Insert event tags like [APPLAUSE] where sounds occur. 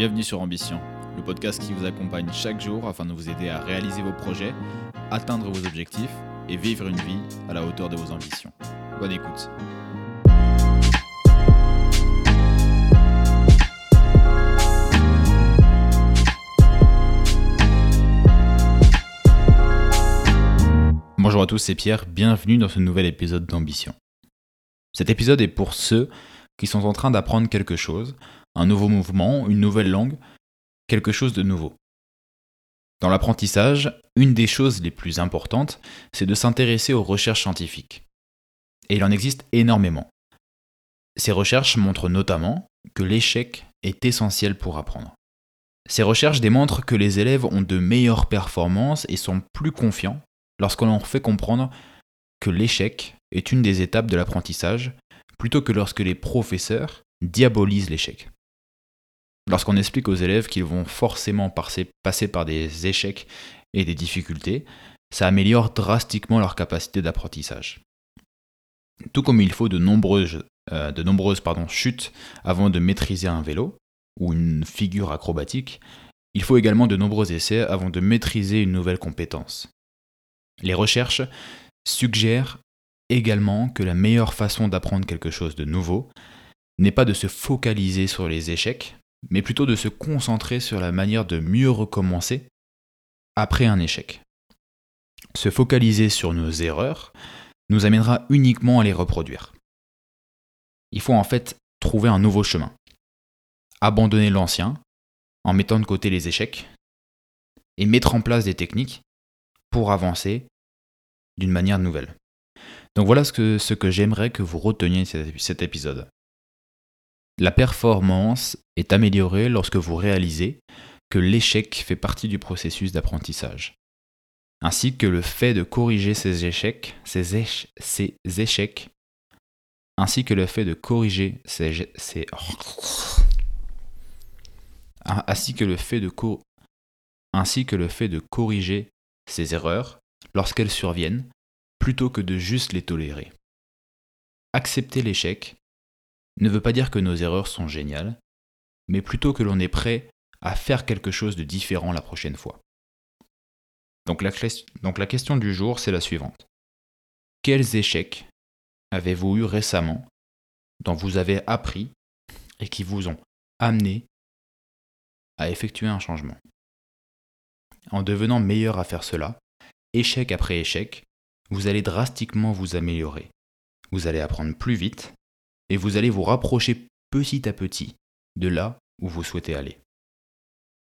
Bienvenue sur Ambition, le podcast qui vous accompagne chaque jour afin de vous aider à réaliser vos projets, atteindre vos objectifs et vivre une vie à la hauteur de vos ambitions. Bonne écoute. Bonjour à tous, c'est Pierre, bienvenue dans ce nouvel épisode d'Ambition. Cet épisode est pour ceux qui sont en train d'apprendre quelque chose, un nouveau mouvement, une nouvelle langue, quelque chose de nouveau. Dans l'apprentissage, une des choses les plus importantes, c'est de s'intéresser aux recherches scientifiques. Et il en existe énormément. Ces recherches montrent notamment que l'échec est essentiel pour apprendre. Ces recherches démontrent que les élèves ont de meilleures performances et sont plus confiants lorsqu'on leur fait comprendre que l'échec est une des étapes de l'apprentissage, plutôt que lorsque les professeurs diabolisent l'échec. Lorsqu'on explique aux élèves qu'ils vont forcément passer par des échecs et des difficultés, ça améliore drastiquement leur capacité d'apprentissage. Tout comme il faut de nombreuses, euh, de nombreuses pardon, chutes avant de maîtriser un vélo ou une figure acrobatique, il faut également de nombreux essais avant de maîtriser une nouvelle compétence. Les recherches suggèrent également que la meilleure façon d'apprendre quelque chose de nouveau n'est pas de se focaliser sur les échecs, mais plutôt de se concentrer sur la manière de mieux recommencer après un échec. Se focaliser sur nos erreurs nous amènera uniquement à les reproduire. Il faut en fait trouver un nouveau chemin. Abandonner l'ancien en mettant de côté les échecs et mettre en place des techniques pour avancer d'une manière nouvelle. Donc voilà ce que, j'aimerais que vous reteniez de cet épisode. La performance est améliorée lorsque vous réalisez que l'échec fait partie du processus d'apprentissage, ainsi que le fait de corriger ces échecs, ces, échecs, ainsi que le fait de corriger ces, [COUGHS] ainsi que le fait de ainsi que le fait de corriger ces erreurs lorsqu'elles surviennent, plutôt que de juste les tolérer. Accepter l'échec ne veut pas dire que nos erreurs sont géniales, mais plutôt que l'on est prêt à faire quelque chose de différent la prochaine fois. Donc la, question du jour, c'est la suivante. Quels échecs avez-vous eu récemment dont vous avez appris et qui vous ont amené à effectuer un changement? En devenant meilleur à faire cela, échec après échec, vous allez drastiquement vous améliorer. Vous allez apprendre plus vite et vous allez vous rapprocher petit à petit de là où vous souhaitez aller.